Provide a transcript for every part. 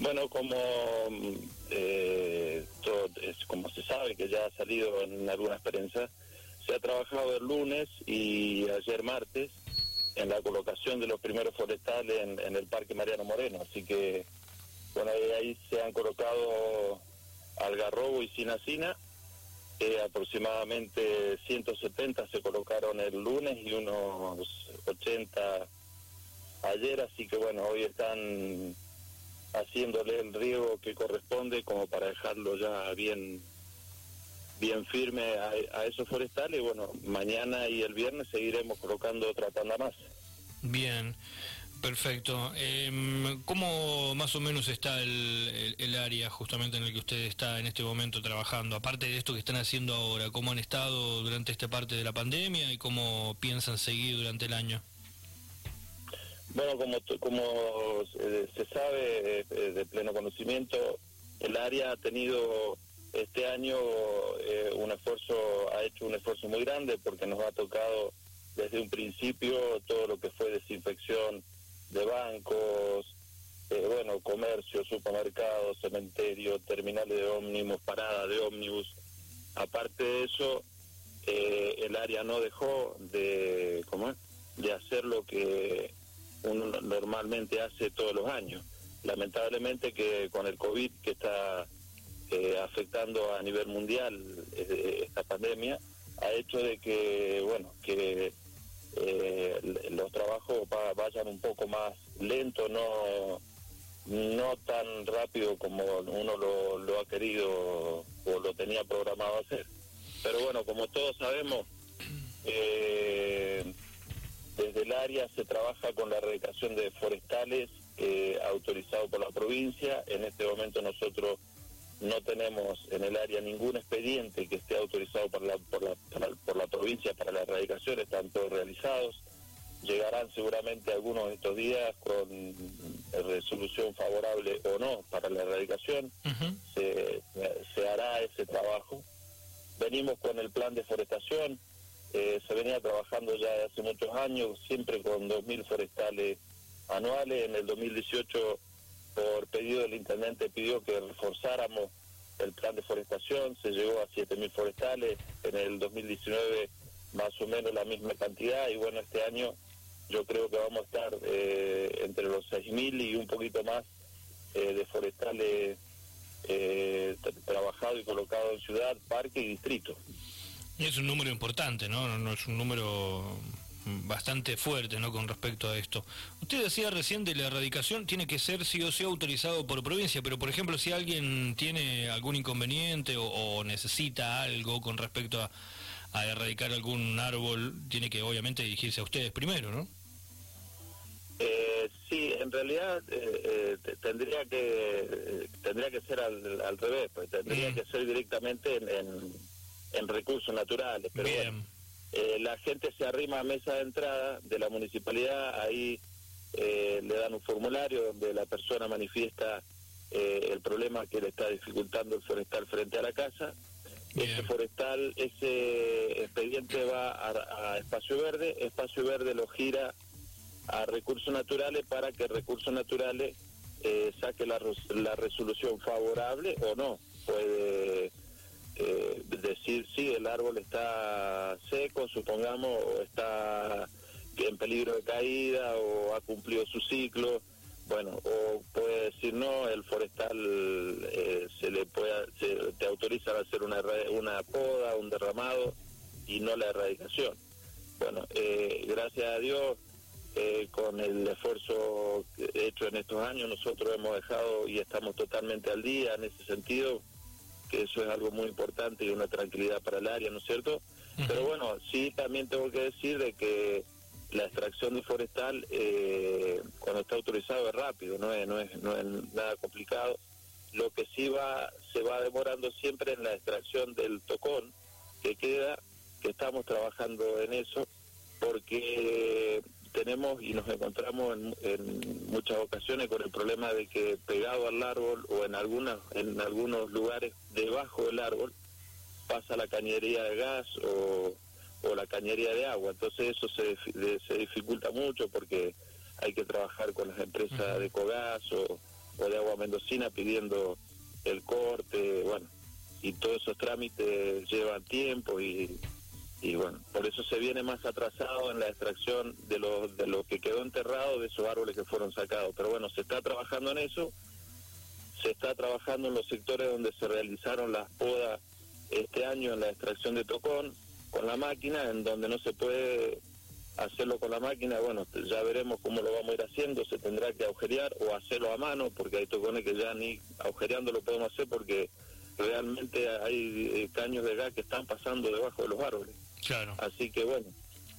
Bueno, como eh, todo, es, como se sabe que ya ha salido en algunas prensa, se ha trabajado el lunes y ayer martes en la colocación de los primeros forestales en, el Parque Mariano Moreno, así que bueno, ahí, se han colocado algarrobo y cinacina, eh, aproximadamente 170 se colocaron el lunes y unos 80 ayer, así que bueno, hoy están haciéndole el riego que corresponde como para dejarlo ya bien bien firme a, esos forestales. Bueno, mañana y el viernes seguiremos colocando otra tanda más. Bien, perfecto. Eh, ¿Cómo más o menos está el, el, área justamente en el que usted está en este momento trabajando? Aparte de esto que están haciendo ahora, ¿cómo han estado durante esta parte de la pandemia y cómo piensan seguir durante el año? Bueno, como, como eh, se sabe eh, de pleno conocimiento, el área ha tenido este año eh, un esfuerzo, ha hecho un esfuerzo muy grande porque nos ha tocado desde un principio todo lo que fue desinfección de bancos, bueno, comercio, supermercados, cementerio, terminales de ómnibus, parada de ómnibus. Aparte de eso, el área no dejó de, ¿cómo de hacer lo que uno normalmente hace todos los años. Lamentablemente que con el COVID que está eh, afectando a nivel mundial eh, esta pandemia, ha hecho de que, bueno, que eh, los trabajos vayan un poco más lento, no, no tan rápido como uno lo, lo ha querido o lo tenía programado hacer. Pero bueno, como todos sabemos, eh, desde el área se trabaja con la erradicación de forestales eh, autorizado por la provincia. En este momento nosotros no tenemos en el área ningún expediente que esté autorizado por la, por la, por la provincia para la erradicación, están todos realizados. Llegarán seguramente algunos de estos días con resolución favorable o no para la erradicación. se, se hará ese trabajo. Venimos con el plan de forestación, eh, se venía trabajando ya hace muchos años, siempre con 2.000 forestales anuales. En el 2018, por pedido del intendente, pidió que reforzáramos el plan de forestación, se llegó a 7.000 forestales. En el 2019, más o menos la misma cantidad. Y bueno, este año yo creo que vamos a estar eh, entre los 6.000 y un poquito más eh, de forestales trabajados y colocados en ciudad, parque y distrito. Y es un número importante, ¿no? ¿no? es un número bastante fuerte, ¿no? Con respecto a esto. Usted decía recién de la erradicación tiene que ser sí o sí autorizado por provincia, pero por ejemplo si alguien tiene algún inconveniente o, necesita algo con respecto a, erradicar algún árbol, tiene que obviamente dirigirse a ustedes primero, ¿no? Eh, sí, en realidad eh, eh, tendría que tendría que ser al, revés, pues tendría mm. que ser directamente en en recursos naturales. Pero eh, la gente se arrima a mesa de entrada de la municipalidad, ahí eh, le dan un formulario donde la persona manifiesta eh, el problema que le está dificultando el forestal frente a la casa. Ese forestal, ese expediente va a, Espacio Verde, Espacio Verde lo gira a recursos naturales para que recursos naturales saque la, la resolución favorable o no. Puede eh, decir si el árbol está seco, supongamos, o está en peligro de caída o ha cumplido su ciclo, bueno, o puede decir no, el forestal eh, se le puede, se, te autoriza a hacer una, una poda, un derramado y no la erradicación. Bueno, eh, gracias a Dios, eh, con el esfuerzo hecho en estos años, nosotros hemos dejado y estamos totalmente al día en ese sentido que eso es algo muy importante y una tranquilidad para el área, ¿no es cierto? Pero bueno, sí también tengo que decir de que la extracción de forestal eh, cuando está autorizado es rápido, no es, no es, no es nada complicado. Lo que sí va, se va demorando siempre en la extracción del tocón que queda, que estamos trabajando en eso, porque tenemos y nos encontramos en, muchas ocasiones con el problema de que pegado al árbol o en algunas en algunos lugares debajo del árbol pasa la cañería de gas o, o la cañería de agua. Entonces eso se, se dificulta mucho porque hay que trabajar con las empresas de cogas o, o de agua mendocina pidiendo el corte, bueno, y todos esos trámites llevan tiempo y, y bueno, por eso se viene más atrasado en la extracción de lo, de lo que quedó enterrado de esos árboles que fueron sacados. Pero bueno, se está trabajando en eso, se está trabajando en los sectores donde se realizaron las podas este año en la extracción de tocón con la máquina, en donde no se puede hacerlo con la máquina, bueno, ya veremos cómo lo vamos a ir haciendo, se tendrá que agujerear o hacerlo a mano, porque hay tocones que ya ni agujereando lo podemos hacer porque realmente hay eh, caños de gas que están pasando debajo de los árboles. Claro. Así que bueno,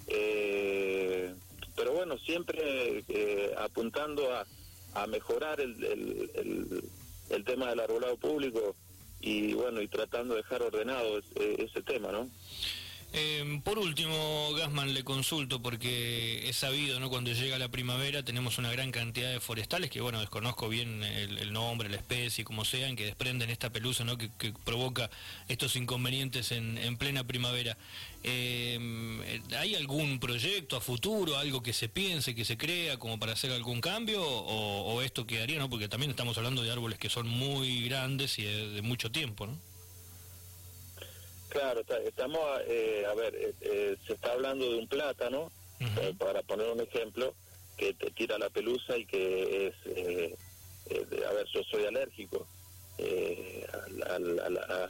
eh, pero bueno, siempre eh, apuntando a, a mejorar el, el, el, tema del arbolado público y bueno, y tratando de dejar ordenado ese tema, ¿no? Eh, por último, Gasman, le consulto porque es sabido, ¿no? Cuando llega la primavera tenemos una gran cantidad de forestales que, bueno, desconozco bien el, nombre, la especie, como sean, que desprenden esta pelusa, ¿no? Que, provoca estos inconvenientes en, plena primavera. Eh, ¿Hay algún proyecto a futuro, algo que se piense, que se crea como para hacer algún cambio o, o esto quedaría, ¿no? Porque también estamos hablando de árboles que son muy grandes y de mucho tiempo, ¿no? Claro, estamos, eh, a ver, eh, eh, se está hablando de un plátano, para poner un ejemplo, que te tira la pelusa y que es, a ver, yo soy alérgico a,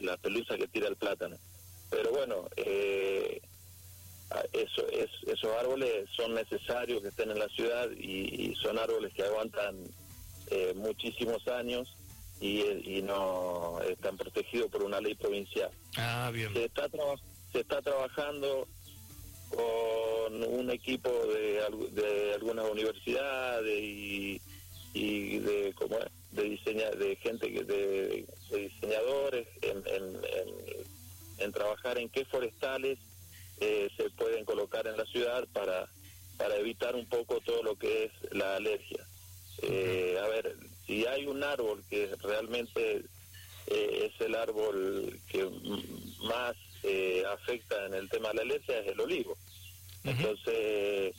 la pelusa que tira el plátano. Pero bueno, eso, es, esos árboles son necesarios que estén en la ciudad y son árboles que aguantan muchísimos años y, no están protegidos por una ley provincial. Ah, bien. Se está, se está trabajando con un equipo de, de algunas universidades y, y de como de diseña, de gente que de, diseñadores en, en, trabajar en qué forestales eh, se pueden colocar en la ciudad para para evitar un poco todo lo que es la alergia. Eh, a ver, si hay un árbol que realmente eh, es el árbol que más eh, afecta en el tema de la alergia es el olivo. Entonces,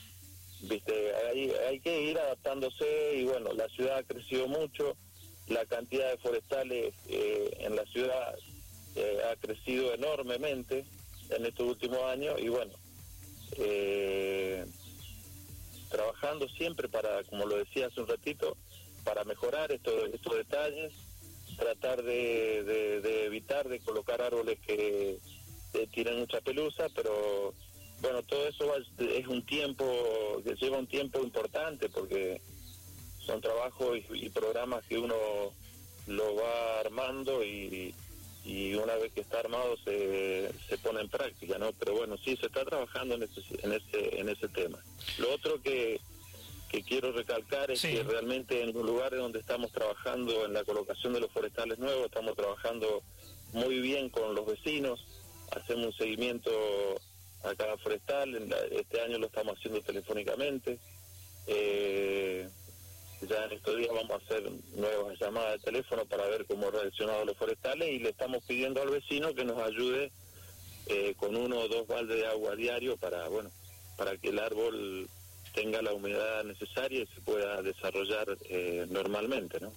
viste, hay, hay que ir adaptándose y bueno, la ciudad ha crecido mucho, la cantidad de forestales eh, en la ciudad ha crecido enormemente en estos últimos años y bueno, trabajando siempre para, como lo decía hace un ratito, para mejorar estos, estos detalles, tratar de, evitar de colocar árboles que tienen mucha pelusa, pero bueno, todo eso es un tiempo, que lleva un tiempo importante porque son trabajos y, programas que uno lo va armando y, y una vez que está armado se, se pone en práctica, ¿no? Pero bueno, sí, se está trabajando en ese, en ese, en ese tema. Lo otro que, que quiero recalcar es que realmente en los lugares donde estamos trabajando en la colocación de los forestales nuevos, estamos trabajando muy bien con los vecinos, hacemos un seguimiento a cada forestal, este año lo estamos haciendo telefónicamente. Eh, ya en estos días vamos a hacer nuevas llamadas de teléfono para ver cómo han reaccionado los forestales y le estamos pidiendo al vecino que nos ayude eh, con uno o dos baldes de agua diario para, bueno, para que el árbol tenga la humedad necesaria y se pueda desarrollar eh, normalmente, ¿no?